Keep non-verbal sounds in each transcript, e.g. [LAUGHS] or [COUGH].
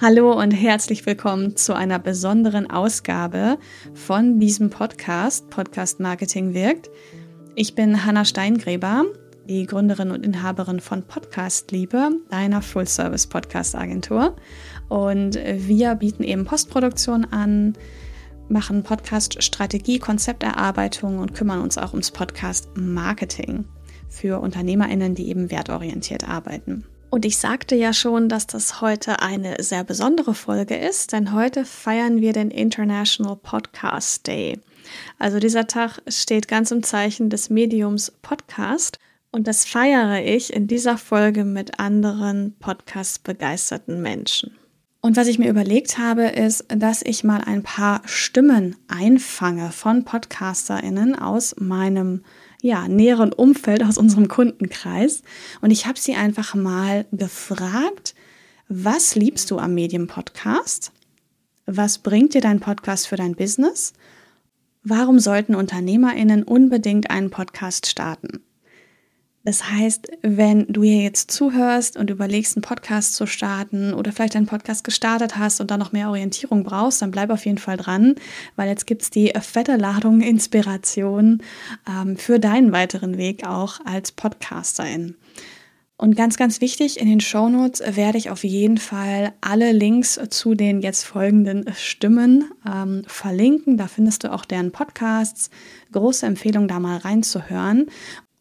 Hallo und herzlich willkommen zu einer besonderen Ausgabe von diesem Podcast, Podcast Marketing wirkt. Ich bin Hanna Steingräber, die Gründerin und Inhaberin von Podcast Liebe, einer Full-Service-Podcast-Agentur. Und wir bieten eben Postproduktion an, machen Podcast-Strategie, Konzepterarbeitung und kümmern uns auch ums Podcast-Marketing für UnternehmerInnen, die eben wertorientiert arbeiten. Und ich sagte ja schon, dass das heute eine sehr besondere Folge ist, denn heute feiern wir den International Podcast Day. Also dieser Tag steht ganz im Zeichen des Mediums Podcast und das feiere ich in dieser Folge mit anderen Podcast-begeisterten Menschen. Und was ich mir überlegt habe, ist, dass ich mal ein paar Stimmen einfange von PodcasterInnen aus meinem ja, näheren Umfeld, aus unserem Kundenkreis. Und ich habe sie einfach mal gefragt, was liebst du am Medium-Podcast? Was bringt dir dein Podcast für dein Business? Warum sollten UnternehmerInnen unbedingt einen Podcast starten? Das heißt, wenn du hier jetzt zuhörst und überlegst, einen Podcast zu starten oder vielleicht einen Podcast gestartet hast und dann noch mehr Orientierung brauchst, dann bleib auf jeden Fall dran, weil jetzt gibt es die fette Ladung Inspiration ähm, für deinen weiteren Weg auch als Podcasterin. Und ganz, ganz wichtig, in den Shownotes werde ich auf jeden Fall alle Links zu den jetzt folgenden Stimmen ähm, verlinken. Da findest du auch deren Podcasts. Große Empfehlung, da mal reinzuhören.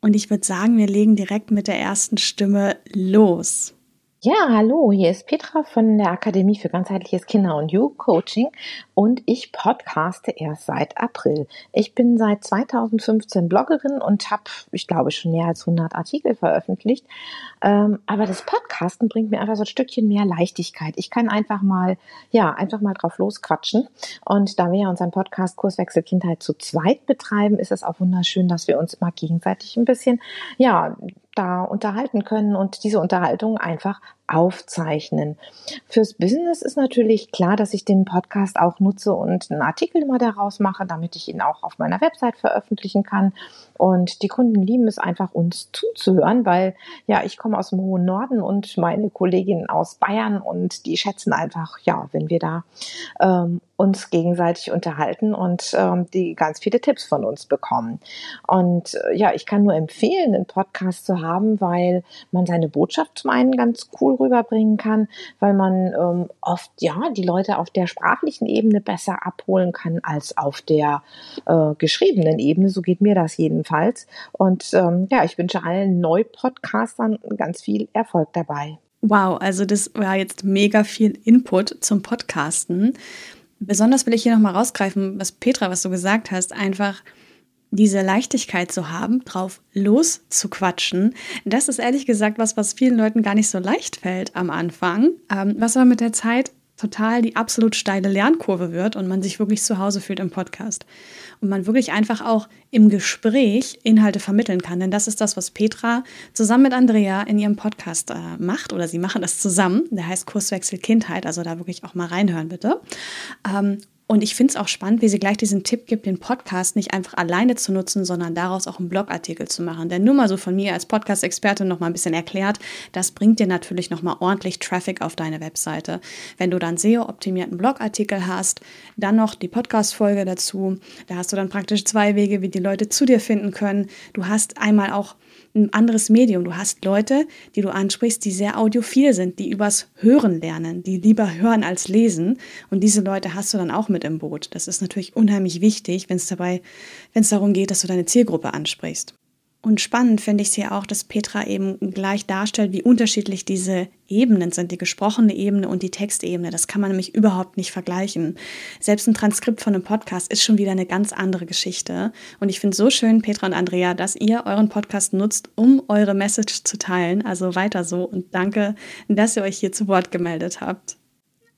Und ich würde sagen, wir legen direkt mit der ersten Stimme los. Ja, hallo, hier ist Petra von der Akademie für ganzheitliches Kinder- und Jugendcoaching und ich podcaste erst seit April. Ich bin seit 2015 Bloggerin und habe, ich glaube, schon mehr als 100 Artikel veröffentlicht. Ähm, aber das Podcasten bringt mir einfach so ein Stückchen mehr Leichtigkeit. Ich kann einfach mal, ja, einfach mal drauf losquatschen. Und da wir ja unseren Podcast Kurswechsel Kindheit zu zweit betreiben, ist es auch wunderschön, dass wir uns immer gegenseitig ein bisschen, ja, da unterhalten können und diese Unterhaltung einfach aufzeichnen. Fürs Business ist natürlich klar, dass ich den Podcast auch nutze und einen Artikel immer daraus mache, damit ich ihn auch auf meiner Website veröffentlichen kann. Und die Kunden lieben es einfach, uns zuzuhören, weil ja, ich komme aus dem hohen Norden und meine Kolleginnen aus Bayern und die schätzen einfach, ja, wenn wir da ähm, uns gegenseitig unterhalten und ähm, die ganz viele Tipps von uns bekommen. Und äh, ja, ich kann nur empfehlen, einen Podcast zu haben, weil man seine Botschaft zum einen ganz cool rüberbringen kann, weil man ähm, oft ja die Leute auf der sprachlichen Ebene besser abholen kann als auf der äh, geschriebenen Ebene. So geht mir das jedenfalls. Und ähm, ja, ich wünsche allen Neupodcastern ganz viel Erfolg dabei. Wow, also das war jetzt mega viel Input zum Podcasten. Besonders will ich hier nochmal rausgreifen, was Petra, was du gesagt hast, einfach diese Leichtigkeit zu haben, drauf loszuquatschen, das ist ehrlich gesagt was, was vielen Leuten gar nicht so leicht fällt am Anfang, ähm, was aber mit der Zeit total die absolut steile Lernkurve wird und man sich wirklich zu Hause fühlt im Podcast. Und man wirklich einfach auch im Gespräch Inhalte vermitteln kann. Denn das ist das, was Petra zusammen mit Andrea in ihrem Podcast äh, macht. Oder sie machen das zusammen. Der heißt Kurswechsel Kindheit. Also da wirklich auch mal reinhören, bitte. Ähm, und ich finde es auch spannend, wie sie gleich diesen Tipp gibt, den Podcast nicht einfach alleine zu nutzen, sondern daraus auch einen Blogartikel zu machen. Denn nur mal so von mir als Podcast-Expertin noch mal ein bisschen erklärt, das bringt dir natürlich noch mal ordentlich Traffic auf deine Webseite. Wenn du dann SEO-optimierten Blogartikel hast, dann noch die Podcast-Folge dazu, da hast du dann praktisch zwei Wege, wie die Leute zu dir finden können. Du hast einmal auch ein anderes Medium. Du hast Leute, die du ansprichst, die sehr audiophil sind, die übers Hören lernen, die lieber hören als lesen. Und diese Leute hast du dann auch mit im Boot. Das ist natürlich unheimlich wichtig, wenn es dabei, wenn es darum geht, dass du deine Zielgruppe ansprichst. Und spannend finde ich es hier auch, dass Petra eben gleich darstellt, wie unterschiedlich diese Ebenen sind, die gesprochene Ebene und die Textebene. Das kann man nämlich überhaupt nicht vergleichen. Selbst ein Transkript von einem Podcast ist schon wieder eine ganz andere Geschichte. Und ich finde es so schön, Petra und Andrea, dass ihr euren Podcast nutzt, um eure Message zu teilen. Also weiter so und danke, dass ihr euch hier zu Wort gemeldet habt.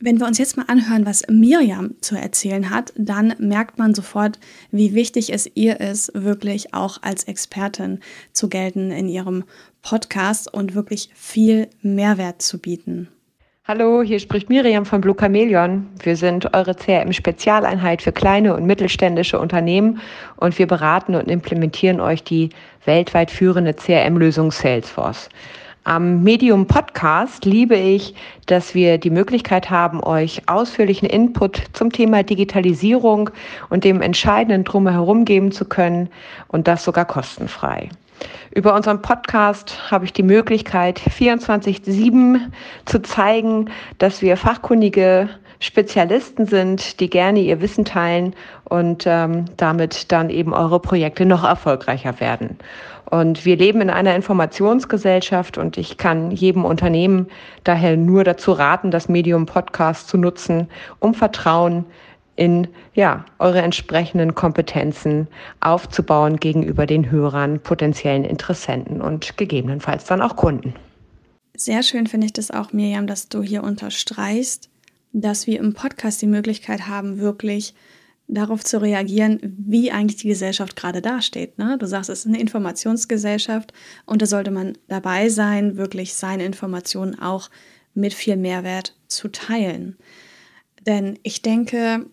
Wenn wir uns jetzt mal anhören, was Miriam zu erzählen hat, dann merkt man sofort, wie wichtig es ihr ist, wirklich auch als Expertin zu gelten in ihrem Podcast und wirklich viel Mehrwert zu bieten. Hallo, hier spricht Miriam von Blue Chameleon. Wir sind eure CRM-Spezialeinheit für kleine und mittelständische Unternehmen und wir beraten und implementieren euch die weltweit führende CRM-Lösung Salesforce. Am Medium Podcast liebe ich, dass wir die Möglichkeit haben, euch ausführlichen Input zum Thema Digitalisierung und dem entscheidenden Drumherum geben zu können und das sogar kostenfrei. Über unseren Podcast habe ich die Möglichkeit, 24-7 zu zeigen, dass wir fachkundige Spezialisten sind, die gerne ihr Wissen teilen und ähm, damit dann eben eure Projekte noch erfolgreicher werden. Und wir leben in einer Informationsgesellschaft und ich kann jedem Unternehmen daher nur dazu raten, das Medium Podcast zu nutzen, um Vertrauen in ja, eure entsprechenden Kompetenzen aufzubauen gegenüber den Hörern, potenziellen Interessenten und gegebenenfalls dann auch Kunden. Sehr schön finde ich das auch, Miriam, dass du hier unterstreichst, dass wir im Podcast die Möglichkeit haben, wirklich darauf zu reagieren, wie eigentlich die Gesellschaft gerade dasteht. Ne? Du sagst, es ist eine Informationsgesellschaft und da sollte man dabei sein, wirklich seine Informationen auch mit viel Mehrwert zu teilen. Denn ich denke,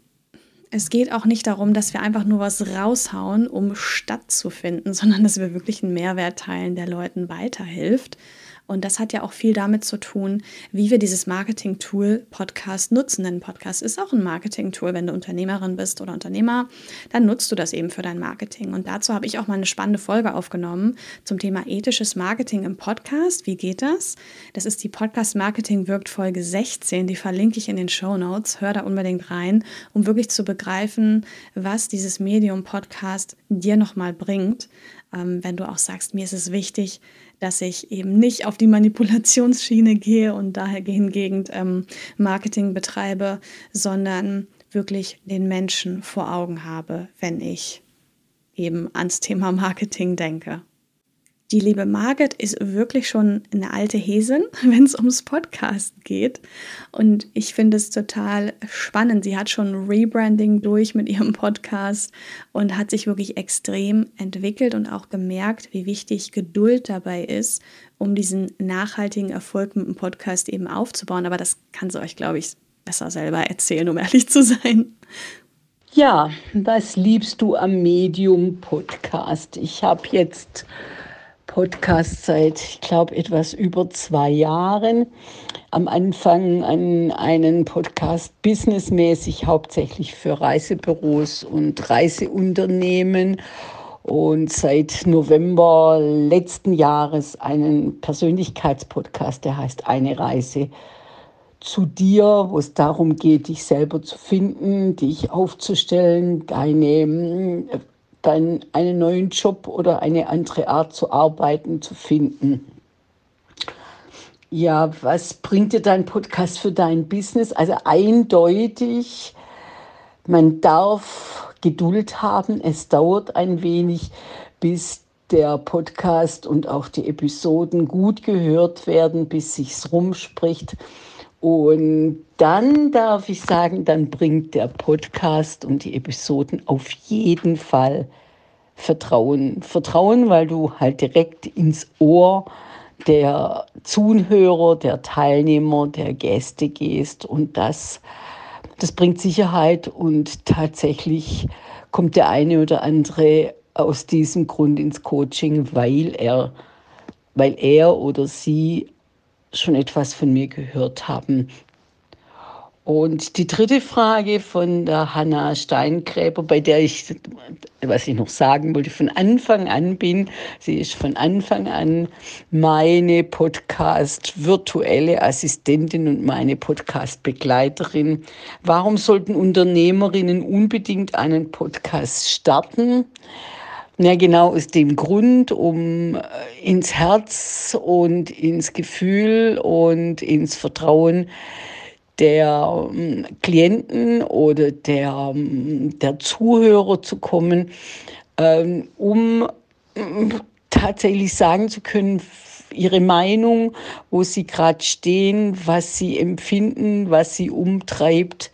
es geht auch nicht darum, dass wir einfach nur was raushauen, um stattzufinden, [LAUGHS] sondern dass wir wirklich einen Mehrwert teilen, der Leuten weiterhilft. Und das hat ja auch viel damit zu tun, wie wir dieses Marketing-Tool Podcast nutzen. Denn Podcast ist auch ein Marketing-Tool. Wenn du Unternehmerin bist oder Unternehmer, dann nutzt du das eben für dein Marketing. Und dazu habe ich auch mal eine spannende Folge aufgenommen zum Thema ethisches Marketing im Podcast. Wie geht das? Das ist die Podcast Marketing wirkt Folge 16. Die verlinke ich in den Show Notes. Hör da unbedingt rein, um wirklich zu begreifen, was dieses Medium Podcast dir nochmal bringt. Ähm, wenn du auch sagst, mir ist es wichtig, dass ich eben nicht auf die Manipulationsschiene gehe und daher hingegen ähm, Marketing betreibe, sondern wirklich den Menschen vor Augen habe, wenn ich eben ans Thema Marketing denke. Die liebe Margit ist wirklich schon eine alte Häsin, [LAUGHS] wenn es ums Podcast geht. Und ich finde es total spannend. Sie hat schon Rebranding durch mit ihrem Podcast und hat sich wirklich extrem entwickelt und auch gemerkt, wie wichtig Geduld dabei ist, um diesen nachhaltigen Erfolg mit dem Podcast eben aufzubauen. Aber das kann sie euch, glaube ich, besser selber erzählen, um ehrlich zu sein. Ja, was liebst du am Medium Podcast? Ich habe jetzt Podcast seit, ich glaube, etwas über zwei Jahren. Am Anfang an einen Podcast businessmäßig hauptsächlich für Reisebüros und Reiseunternehmen und seit November letzten Jahres einen Persönlichkeitspodcast, der heißt Eine Reise zu dir, wo es darum geht, dich selber zu finden, dich aufzustellen, deine dann einen neuen Job oder eine andere Art zu arbeiten zu finden. Ja, was bringt dir dein Podcast für dein Business? Also eindeutig, man darf Geduld haben. Es dauert ein wenig, bis der Podcast und auch die Episoden gut gehört werden, bis sich's rumspricht. Und dann darf ich sagen, dann bringt der Podcast und die Episoden auf jeden Fall Vertrauen. Vertrauen, weil du halt direkt ins Ohr der Zuhörer, der Teilnehmer, der Gäste gehst und das, das bringt Sicherheit und tatsächlich kommt der eine oder andere aus diesem Grund ins Coaching, weil er, weil er oder sie schon etwas von mir gehört haben. Und die dritte Frage von der Hanna Steingräber, bei der ich, was ich noch sagen wollte, von Anfang an bin, sie ist von Anfang an meine Podcast-virtuelle Assistentin und meine Podcast-Begleiterin. Warum sollten Unternehmerinnen unbedingt einen Podcast starten? Ja, genau aus dem Grund, um äh, ins Herz und ins Gefühl und ins Vertrauen der ähm, Klienten oder der, ähm, der Zuhörer zu kommen, ähm, um tatsächlich sagen zu können, ihre Meinung, wo sie gerade stehen, was sie empfinden, was sie umtreibt.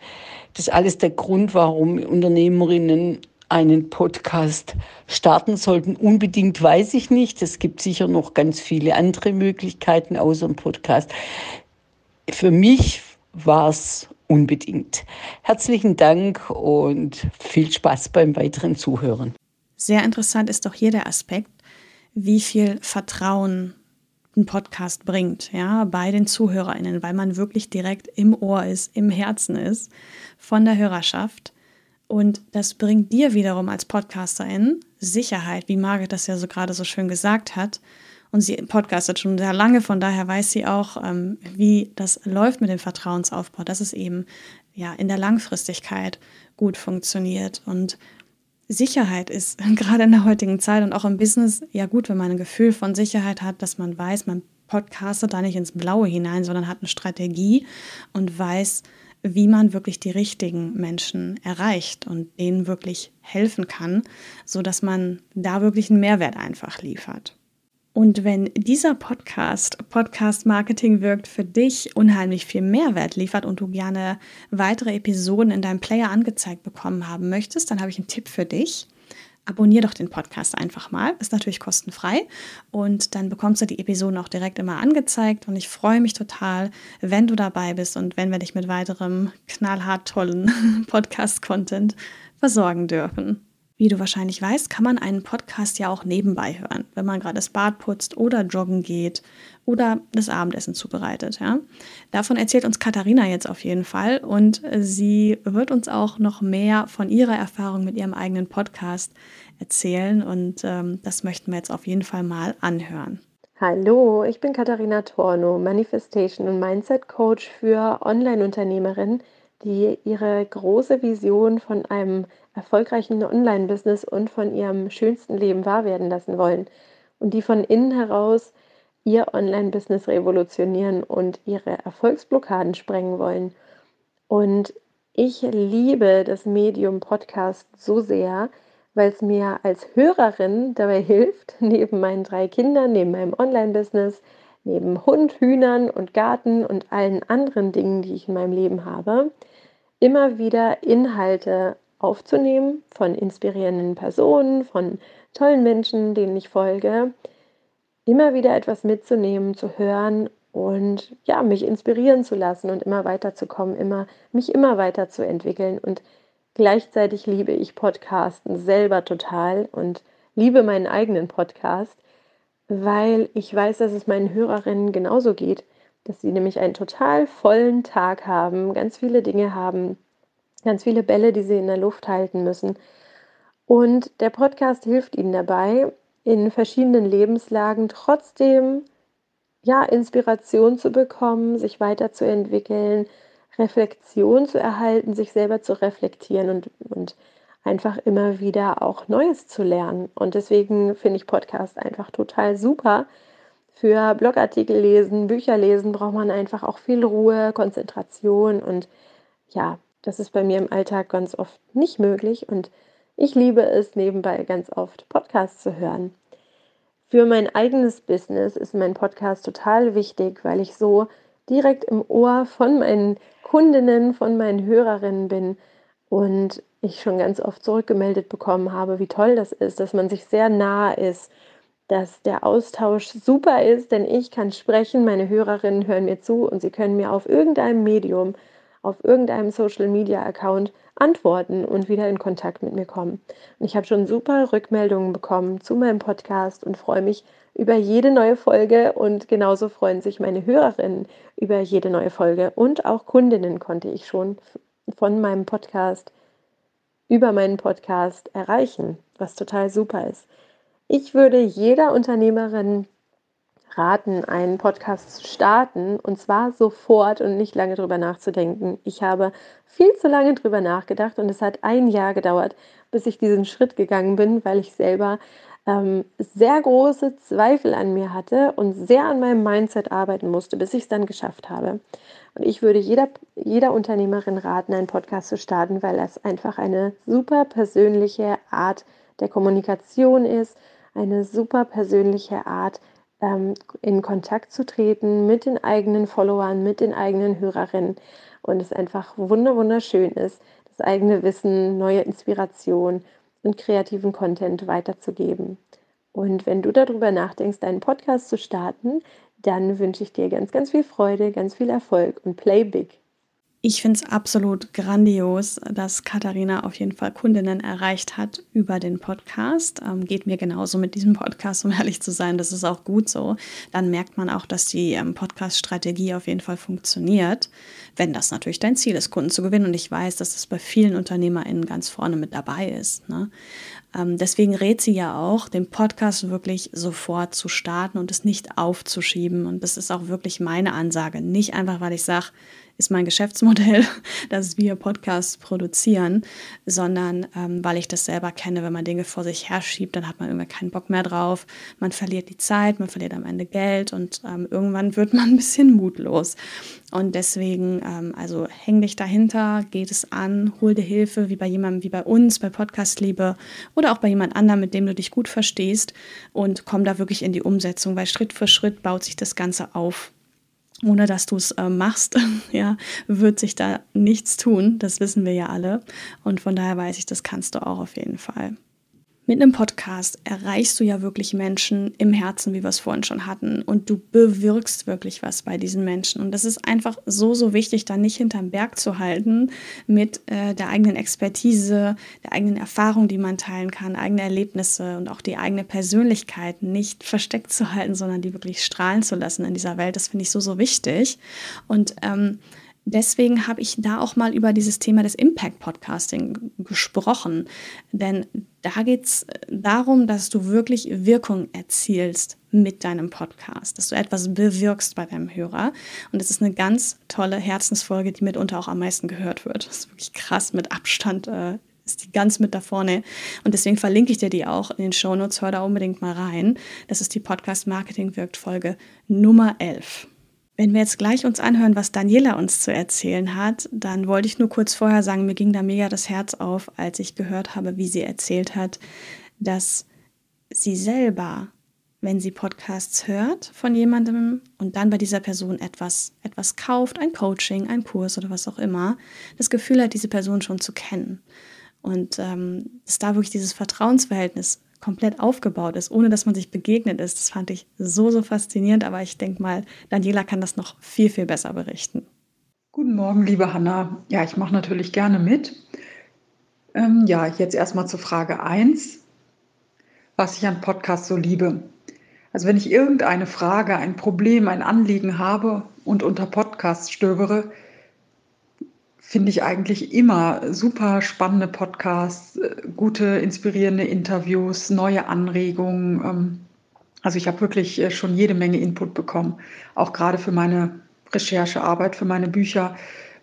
Das ist alles der Grund, warum Unternehmerinnen einen Podcast starten sollten. Unbedingt weiß ich nicht. Es gibt sicher noch ganz viele andere Möglichkeiten außer dem Podcast. Für mich war es unbedingt. Herzlichen Dank und viel Spaß beim weiteren Zuhören. Sehr interessant ist doch hier der Aspekt, wie viel Vertrauen ein Podcast bringt, ja, bei den ZuhörerInnen, weil man wirklich direkt im Ohr ist, im Herzen ist von der Hörerschaft. Und das bringt dir wiederum als Podcasterin Sicherheit, wie Margit das ja so gerade so schön gesagt hat. Und sie podcastet schon sehr lange, von daher weiß sie auch, ähm, wie das läuft mit dem Vertrauensaufbau, dass es eben ja in der Langfristigkeit gut funktioniert. Und Sicherheit ist [LAUGHS] gerade in der heutigen Zeit und auch im Business ja gut, wenn man ein Gefühl von Sicherheit hat, dass man weiß, man podcastet da nicht ins Blaue hinein, sondern hat eine Strategie und weiß, wie man wirklich die richtigen Menschen erreicht und denen wirklich helfen kann, so dass man da wirklich einen Mehrwert einfach liefert. Und wenn dieser Podcast, Podcast Marketing wirkt, für dich unheimlich viel Mehrwert liefert und du gerne weitere Episoden in deinem Player angezeigt bekommen haben möchtest, dann habe ich einen Tipp für dich. Abonnier doch den Podcast einfach mal. Ist natürlich kostenfrei. Und dann bekommst du die Episoden auch direkt immer angezeigt. Und ich freue mich total, wenn du dabei bist und wenn wir dich mit weiterem knallhart tollen [LAUGHS] Podcast-Content versorgen dürfen. Wie du wahrscheinlich weißt, kann man einen Podcast ja auch nebenbei hören, wenn man gerade das Bad putzt oder joggen geht oder das Abendessen zubereitet. Ja? Davon erzählt uns Katharina jetzt auf jeden Fall und sie wird uns auch noch mehr von ihrer Erfahrung mit ihrem eigenen Podcast erzählen und ähm, das möchten wir jetzt auf jeden Fall mal anhören. Hallo, ich bin Katharina Torno, Manifestation und Mindset Coach für Online-Unternehmerinnen, die ihre große Vision von einem erfolgreichen Online-Business und von ihrem schönsten Leben wahr werden lassen wollen und die von innen heraus ihr Online-Business revolutionieren und ihre Erfolgsblockaden sprengen wollen. Und ich liebe das Medium Podcast so sehr, weil es mir als Hörerin dabei hilft, [LAUGHS] neben meinen drei Kindern, neben meinem Online-Business, neben Hund, Hühnern und Garten und allen anderen Dingen, die ich in meinem Leben habe, immer wieder Inhalte aufzunehmen von inspirierenden Personen, von tollen Menschen, denen ich folge, immer wieder etwas mitzunehmen, zu hören und ja, mich inspirieren zu lassen und immer weiterzukommen, immer mich immer weiterzuentwickeln. Und gleichzeitig liebe ich Podcasten selber total und liebe meinen eigenen Podcast, weil ich weiß, dass es meinen Hörerinnen genauso geht, dass sie nämlich einen total vollen Tag haben, ganz viele Dinge haben, ganz viele Bälle, die sie in der Luft halten müssen. Und der Podcast hilft ihnen dabei, in verschiedenen Lebenslagen trotzdem ja, Inspiration zu bekommen, sich weiterzuentwickeln, Reflexion zu erhalten, sich selber zu reflektieren und, und einfach immer wieder auch Neues zu lernen. Und deswegen finde ich Podcast einfach total super. Für Blogartikel lesen, Bücher lesen braucht man einfach auch viel Ruhe, Konzentration und ja, das ist bei mir im Alltag ganz oft nicht möglich und ich liebe es nebenbei ganz oft Podcasts zu hören. Für mein eigenes Business ist mein Podcast total wichtig, weil ich so direkt im Ohr von meinen Kundinnen, von meinen Hörerinnen bin und ich schon ganz oft zurückgemeldet bekommen habe, wie toll das ist, dass man sich sehr nah ist, dass der Austausch super ist, denn ich kann sprechen, meine Hörerinnen hören mir zu und sie können mir auf irgendeinem Medium auf irgendeinem Social Media Account antworten und wieder in Kontakt mit mir kommen. Und ich habe schon super Rückmeldungen bekommen zu meinem Podcast und freue mich über jede neue Folge und genauso freuen sich meine Hörerinnen über jede neue Folge und auch Kundinnen konnte ich schon von meinem Podcast über meinen Podcast erreichen, was total super ist. Ich würde jeder Unternehmerin raten, einen Podcast zu starten und zwar sofort und nicht lange drüber nachzudenken. Ich habe viel zu lange drüber nachgedacht und es hat ein Jahr gedauert, bis ich diesen Schritt gegangen bin, weil ich selber ähm, sehr große Zweifel an mir hatte und sehr an meinem Mindset arbeiten musste, bis ich es dann geschafft habe. Und ich würde jeder, jeder Unternehmerin raten, einen Podcast zu starten, weil das einfach eine super persönliche Art der Kommunikation ist, eine super persönliche Art, in Kontakt zu treten mit den eigenen Followern, mit den eigenen Hörerinnen und es einfach wunderschön ist, das eigene Wissen, neue Inspiration und kreativen Content weiterzugeben. Und wenn du darüber nachdenkst, deinen Podcast zu starten, dann wünsche ich dir ganz, ganz viel Freude, ganz viel Erfolg und play big. Ich finde es absolut grandios, dass Katharina auf jeden Fall Kundinnen erreicht hat über den Podcast. Ähm, geht mir genauso mit diesem Podcast, um [LAUGHS] ehrlich zu sein. Das ist auch gut so. Dann merkt man auch, dass die ähm, Podcast-Strategie auf jeden Fall funktioniert, wenn das natürlich dein Ziel ist, Kunden zu gewinnen. Und ich weiß, dass das bei vielen UnternehmerInnen ganz vorne mit dabei ist. Ne? Ähm, deswegen rät sie ja auch, den Podcast wirklich sofort zu starten und es nicht aufzuschieben. Und das ist auch wirklich meine Ansage. Nicht einfach, weil ich sage, ist mein Geschäftsmodell, [LAUGHS] dass wir Podcasts produzieren, sondern ähm, weil ich das selber kenne, wenn man Dinge vor sich herschiebt, dann hat man irgendwie keinen Bock mehr drauf. Man verliert die Zeit, man verliert am Ende Geld und ähm, irgendwann wird man [LAUGHS] ein bisschen mutlos. Und deswegen, ähm, also häng dich dahinter, geht es an, hol dir Hilfe, wie bei jemandem wie bei uns, bei Podcast Liebe oder auch bei jemand anderem, mit dem du dich gut verstehst und komm da wirklich in die Umsetzung, weil Schritt für Schritt baut sich das Ganze auf ohne dass du es äh, machst, [LAUGHS] ja, wird sich da nichts tun. Das wissen wir ja alle. Und von daher weiß ich, das kannst du auch auf jeden Fall. Mit einem Podcast erreichst du ja wirklich Menschen im Herzen, wie wir es vorhin schon hatten. Und du bewirkst wirklich was bei diesen Menschen. Und das ist einfach so, so wichtig, da nicht hinterm Berg zu halten mit äh, der eigenen Expertise, der eigenen Erfahrung, die man teilen kann, eigene Erlebnisse und auch die eigene Persönlichkeit nicht versteckt zu halten, sondern die wirklich strahlen zu lassen in dieser Welt. Das finde ich so, so wichtig. Und ähm, deswegen habe ich da auch mal über dieses Thema des Impact Podcasting gesprochen. Denn da geht es darum, dass du wirklich Wirkung erzielst mit deinem Podcast, dass du etwas bewirkst bei deinem Hörer. Und das ist eine ganz tolle Herzensfolge, die mitunter auch am meisten gehört wird. Das ist wirklich krass mit Abstand. Äh, ist die ganz mit da vorne. Und deswegen verlinke ich dir die auch in den Shownotes. Hör da unbedingt mal rein. Das ist die Podcast Marketing wirkt Folge Nummer 11. Wenn wir jetzt gleich uns anhören, was Daniela uns zu erzählen hat, dann wollte ich nur kurz vorher sagen, mir ging da mega das Herz auf, als ich gehört habe, wie sie erzählt hat, dass sie selber, wenn sie Podcasts hört von jemandem und dann bei dieser Person etwas, etwas kauft, ein Coaching, ein Kurs oder was auch immer, das Gefühl hat, diese Person schon zu kennen. Und ähm, dass da wirklich dieses Vertrauensverhältnis komplett aufgebaut ist, ohne dass man sich begegnet ist. Das fand ich so, so faszinierend, aber ich denke mal, Daniela kann das noch viel, viel besser berichten. Guten Morgen, liebe Hanna. Ja, ich mache natürlich gerne mit. Ähm, ja, jetzt erstmal zur Frage 1, was ich an Podcasts so liebe. Also wenn ich irgendeine Frage, ein Problem, ein Anliegen habe und unter Podcasts stöbere, finde ich eigentlich immer super spannende Podcasts, äh, gute, inspirierende Interviews, neue Anregungen. Ähm, also ich habe wirklich äh, schon jede Menge Input bekommen, auch gerade für meine Recherchearbeit, für meine Bücher.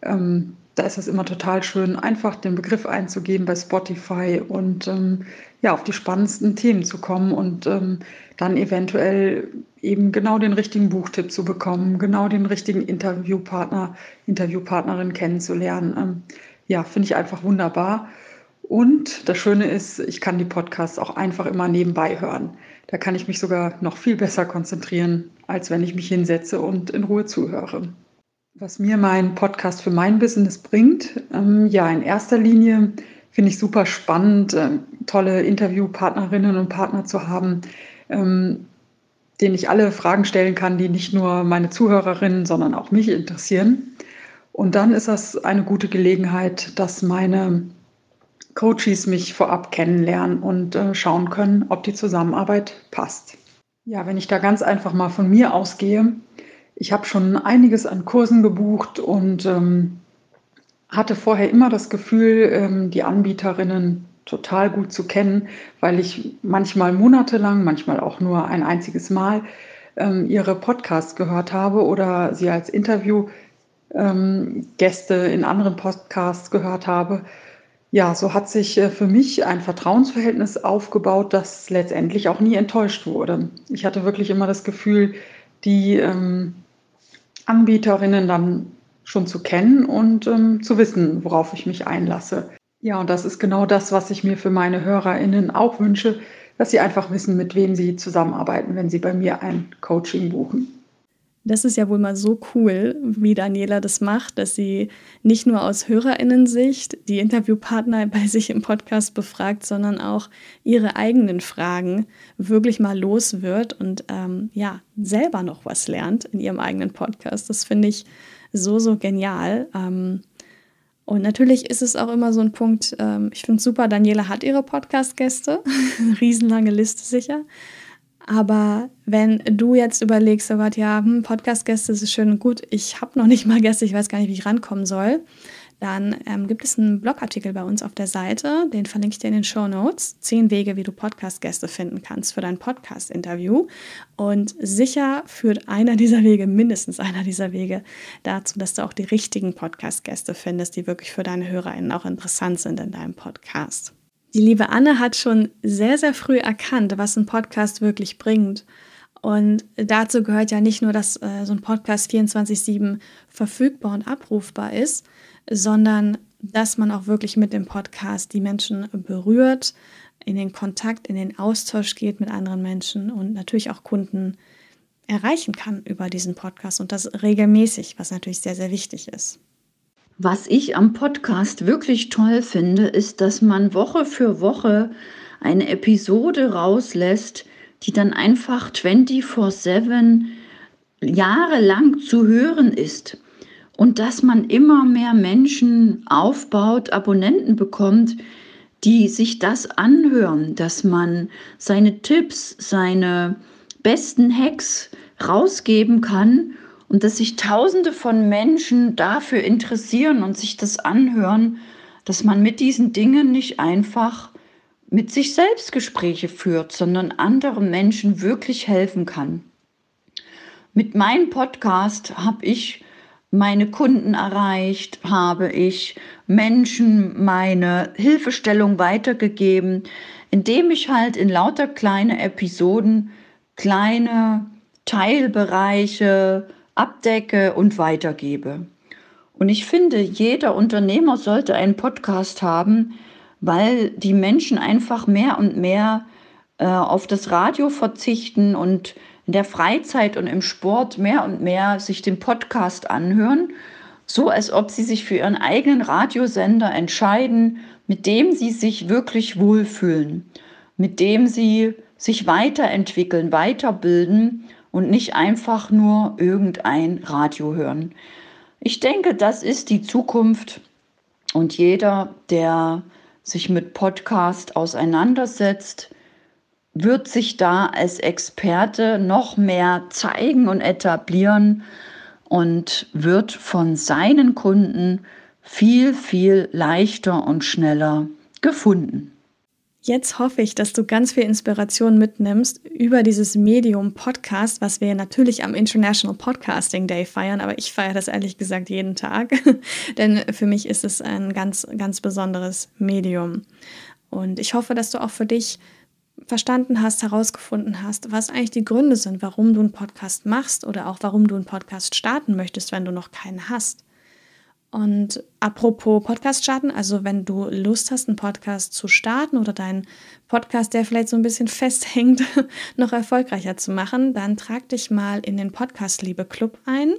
Ähm, da ist es immer total schön, einfach den Begriff einzugeben bei Spotify und ähm, ja, auf die spannendsten Themen zu kommen und ähm, dann eventuell eben genau den richtigen Buchtipp zu bekommen, genau den richtigen Interviewpartner, Interviewpartnerin kennenzulernen. Ähm, ja, finde ich einfach wunderbar. Und das Schöne ist, ich kann die Podcasts auch einfach immer nebenbei hören. Da kann ich mich sogar noch viel besser konzentrieren, als wenn ich mich hinsetze und in Ruhe zuhöre. Was mir mein Podcast für mein Business bringt, ähm, ja, in erster Linie finde ich super spannend, äh, tolle Interviewpartnerinnen und Partner zu haben, ähm, denen ich alle Fragen stellen kann, die nicht nur meine Zuhörerinnen, sondern auch mich interessieren. Und dann ist das eine gute Gelegenheit, dass meine Coaches mich vorab kennenlernen und äh, schauen können, ob die Zusammenarbeit passt. Ja, wenn ich da ganz einfach mal von mir ausgehe, ich habe schon einiges an Kursen gebucht und ähm, hatte vorher immer das Gefühl, ähm, die Anbieterinnen total gut zu kennen, weil ich manchmal monatelang, manchmal auch nur ein einziges Mal ähm, ihre Podcasts gehört habe oder sie als Interviewgäste ähm, in anderen Podcasts gehört habe. Ja, so hat sich äh, für mich ein Vertrauensverhältnis aufgebaut, das letztendlich auch nie enttäuscht wurde. Ich hatte wirklich immer das Gefühl, die ähm, Anbieterinnen dann schon zu kennen und ähm, zu wissen, worauf ich mich einlasse. Ja, und das ist genau das, was ich mir für meine HörerInnen auch wünsche, dass sie einfach wissen, mit wem sie zusammenarbeiten, wenn sie bei mir ein Coaching buchen. Das ist ja wohl mal so cool, wie Daniela das macht, dass sie nicht nur aus HörerInnen-Sicht die Interviewpartner bei sich im Podcast befragt, sondern auch ihre eigenen Fragen wirklich mal los wird und ähm, ja, selber noch was lernt in ihrem eigenen Podcast. Das finde ich so, so genial. Ähm, Und natürlich ist es auch immer so ein Punkt, ähm, ich finde es super, Daniela hat ihre Podcast-Gäste, [LAUGHS] riesenlange Liste sicher. Aber wenn du jetzt überlegst, oh Gott, ja, hm, Podcast-Gäste ist schön und gut, ich habe noch nicht mal Gäste, ich weiß gar nicht, wie ich rankommen soll, dann ähm, gibt es einen Blogartikel bei uns auf der Seite, den verlinke ich dir in den Show Notes. Zehn Wege, wie du Podcast-Gäste finden kannst für dein Podcast-Interview. Und sicher führt einer dieser Wege, mindestens einer dieser Wege, dazu, dass du auch die richtigen Podcast-Gäste findest, die wirklich für deine HörerInnen auch interessant sind in deinem Podcast. Die liebe Anne hat schon sehr, sehr früh erkannt, was ein Podcast wirklich bringt. Und dazu gehört ja nicht nur, dass äh, so ein Podcast 24-7 verfügbar und abrufbar ist, sondern dass man auch wirklich mit dem Podcast die Menschen berührt, in den Kontakt, in den Austausch geht mit anderen Menschen und natürlich auch Kunden erreichen kann über diesen Podcast und das regelmäßig, was natürlich sehr, sehr wichtig ist. Was ich am Podcast wirklich toll finde, ist, dass man Woche für Woche eine Episode rauslässt, die dann einfach 24/7 jahrelang zu hören ist und dass man immer mehr Menschen aufbaut, Abonnenten bekommt, die sich das anhören, dass man seine Tipps, seine besten Hacks rausgeben kann und dass sich Tausende von Menschen dafür interessieren und sich das anhören, dass man mit diesen Dingen nicht einfach mit sich selbst Gespräche führt, sondern anderen Menschen wirklich helfen kann. Mit meinem Podcast habe ich meine Kunden erreicht, habe ich Menschen meine Hilfestellung weitergegeben, indem ich halt in lauter kleine Episoden kleine Teilbereiche abdecke und weitergebe. Und ich finde, jeder Unternehmer sollte einen Podcast haben, weil die Menschen einfach mehr und mehr äh, auf das Radio verzichten und in der Freizeit und im Sport mehr und mehr sich den Podcast anhören, so als ob sie sich für ihren eigenen Radiosender entscheiden, mit dem sie sich wirklich wohlfühlen, mit dem sie sich weiterentwickeln, weiterbilden und nicht einfach nur irgendein Radio hören. Ich denke, das ist die Zukunft und jeder, der sich mit Podcast auseinandersetzt, wird sich da als Experte noch mehr zeigen und etablieren und wird von seinen Kunden viel, viel leichter und schneller gefunden. Jetzt hoffe ich, dass du ganz viel Inspiration mitnimmst über dieses Medium Podcast, was wir natürlich am International Podcasting Day feiern, aber ich feiere das ehrlich gesagt jeden Tag, [LAUGHS] denn für mich ist es ein ganz, ganz besonderes Medium. Und ich hoffe, dass du auch für dich verstanden hast, herausgefunden hast, was eigentlich die Gründe sind, warum du einen Podcast machst oder auch warum du einen Podcast starten möchtest, wenn du noch keinen hast. Und apropos Podcast starten, also wenn du Lust hast, einen Podcast zu starten oder deinen Podcast, der vielleicht so ein bisschen [LAUGHS] festhängt, noch erfolgreicher zu machen, dann trag dich mal in den Podcast Liebe Club ein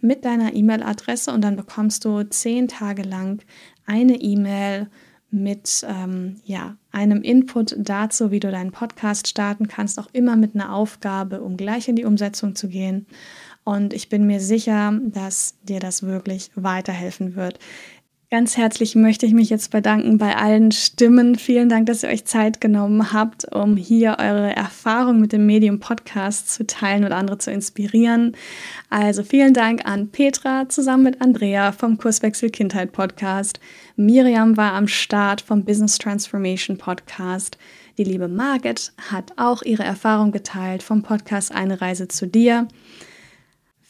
mit deiner E-Mail-Adresse und dann bekommst du zehn Tage lang eine E-Mail mit ähm, ja, einem Input dazu, wie du deinen Podcast starten kannst, auch immer mit einer Aufgabe, um gleich in die Umsetzung zu gehen. Und ich bin mir sicher, dass dir das wirklich weiterhelfen wird. Ganz herzlich möchte ich mich jetzt bedanken bei allen Stimmen. Vielen Dank, dass ihr euch Zeit genommen habt, um hier eure Erfahrung mit dem Medium Podcast zu teilen und andere zu inspirieren. Also vielen Dank an Petra zusammen mit Andrea vom Kurswechsel Kindheit Podcast. Miriam war am Start vom Business Transformation Podcast. Die liebe Margit hat auch ihre Erfahrung geteilt vom Podcast Eine Reise zu dir.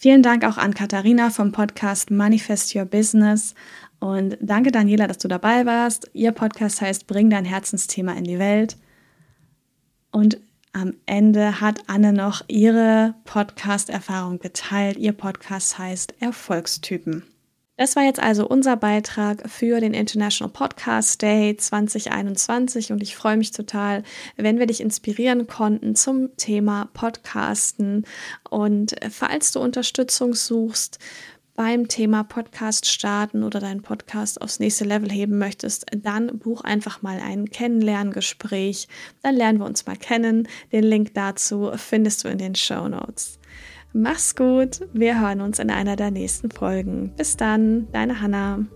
Vielen Dank auch an Katharina vom Podcast Manifest Your Business und danke, Daniela, dass du dabei warst. Ihr Podcast heißt Bring dein Herzensthema in die Welt. Und am Ende hat Anne noch ihre Podcast-Erfahrung geteilt. Ihr Podcast heißt Erfolgstypen. Das war jetzt also unser Beitrag für den International Podcast Day 2021 und ich freue mich total, wenn wir dich inspirieren konnten zum Thema Podcasten. Und falls du Unterstützung suchst, beim Thema Podcast starten oder deinen Podcast aufs nächste Level heben möchtest, dann buch einfach mal ein Kennenlerngespräch. Dann lernen wir uns mal kennen. Den Link dazu findest du in den Show Notes. Mach's gut, wir hören uns in einer der nächsten Folgen. Bis dann, deine Hannah.